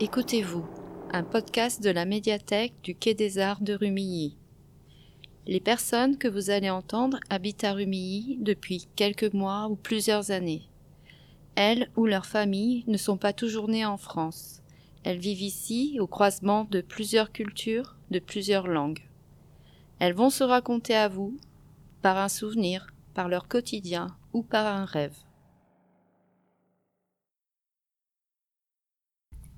Écoutez-vous, un podcast de la médiathèque du Quai des Arts de Rumilly. Les personnes que vous allez entendre habitent à Rumilly depuis quelques mois ou plusieurs années. Elles ou leurs familles ne sont pas toujours nées en France. Elles vivent ici au croisement de plusieurs cultures, de plusieurs langues. Elles vont se raconter à vous par un souvenir, par leur quotidien ou par un rêve.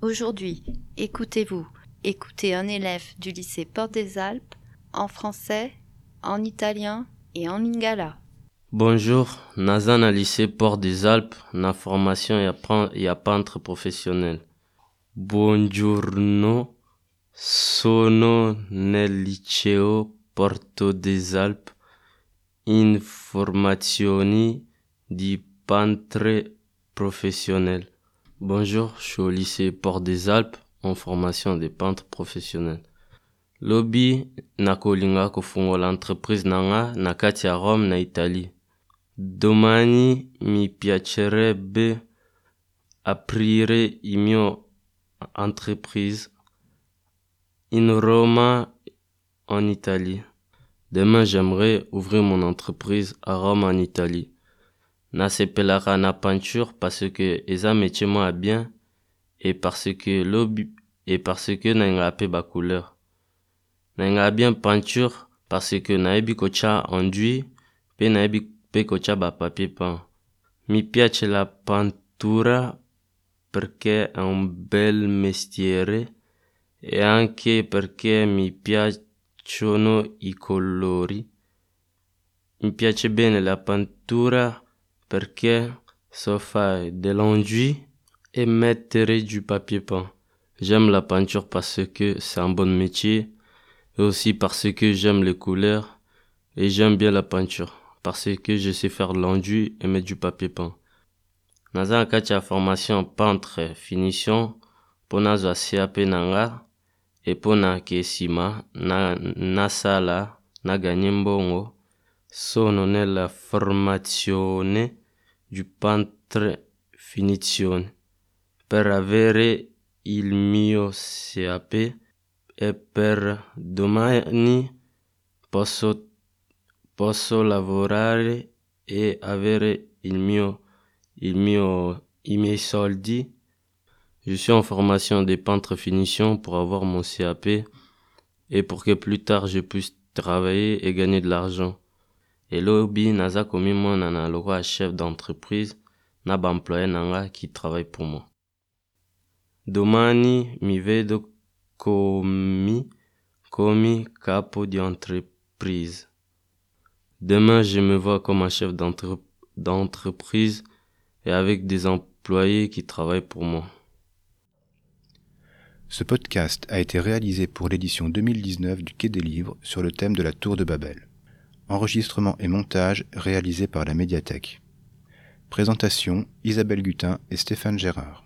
Aujourd'hui, écoutez-vous, écoutez un élève du lycée Porte des Alpes en français, en italien et en lingala. Bonjour, Nazan lycée Port des Alpes, na formation et a peintre professionnel. Buongiorno, sono nel liceo Porto des Alpes in formazioni di peintre professionnel. Bonjour, je suis au lycée Port des Alpes en formation des peintres professionnels. Lobby nakolinga kufungola l'entreprise nanga na kati ya Rome na Italie. Domani mi piacerebbe aprire il mio entreprise in Roma en Italie. Demain, j'aimerais ouvrir mon entreprise à Rome en Italie nasepelaka na peinture parce que eza métier moi bien et parce que lobby et parce que nalinga pe ba couleur. Nalinga bien peinture parce que nayebi kotia enduit pe nayebi pe kotia mi piace la pintura perché è un bel mestiere e anche perché mi piacciono i colori mi piace bene la pintura perché ça fait de l'enduit et mettre du papier peint. J'aime la peinture parce que c'est un bon métier et aussi parce que j'aime les couleurs et j'aime bien la peinture parce que je sais faire l'enduit et mettre du papier peint. naza na formation peintre finition mpo nazwa CAP nanga e mpo na ke na nasala naganye mbongo sono nella formazione du peintre finizione per avere il mio CAP e per domani posso, posso lavorare e avere il mio, il mio, i miei soldi. Je suis en formation de peintre finition pour avoir mon CAP et pour que plus tard je puisse travailler et gagner de l'argent elobi naza komimona na lokola chef d'entreprise na baemploye na nga qui travaille pour moi. Domani mi vedo komi capo di demain je me vois comme un chef d'entreprise et avec des employés qui travaillent pour moi. Ce podcast a été réalisé pour l'édition 2019 du Quai des Livres sur le thème de la Tour de Babel. Enregistrement et montage réalisé par la médiathèque. Présentation Isabelle Gutin et Stéphane Gérard.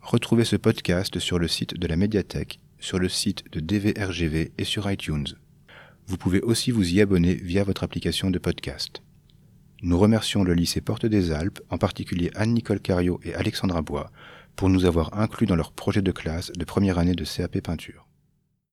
Retrouvez ce podcast sur le site de la médiathèque, sur le site de DVRGV et sur iTunes. Vous pouvez aussi vous y abonner via votre application de podcast. Nous remercions le lycée Porte des Alpes, en particulier Anne-Nicole Cario et Alexandra Bois, pour nous avoir inclus dans leur projet de classe de première année de CAP peinture.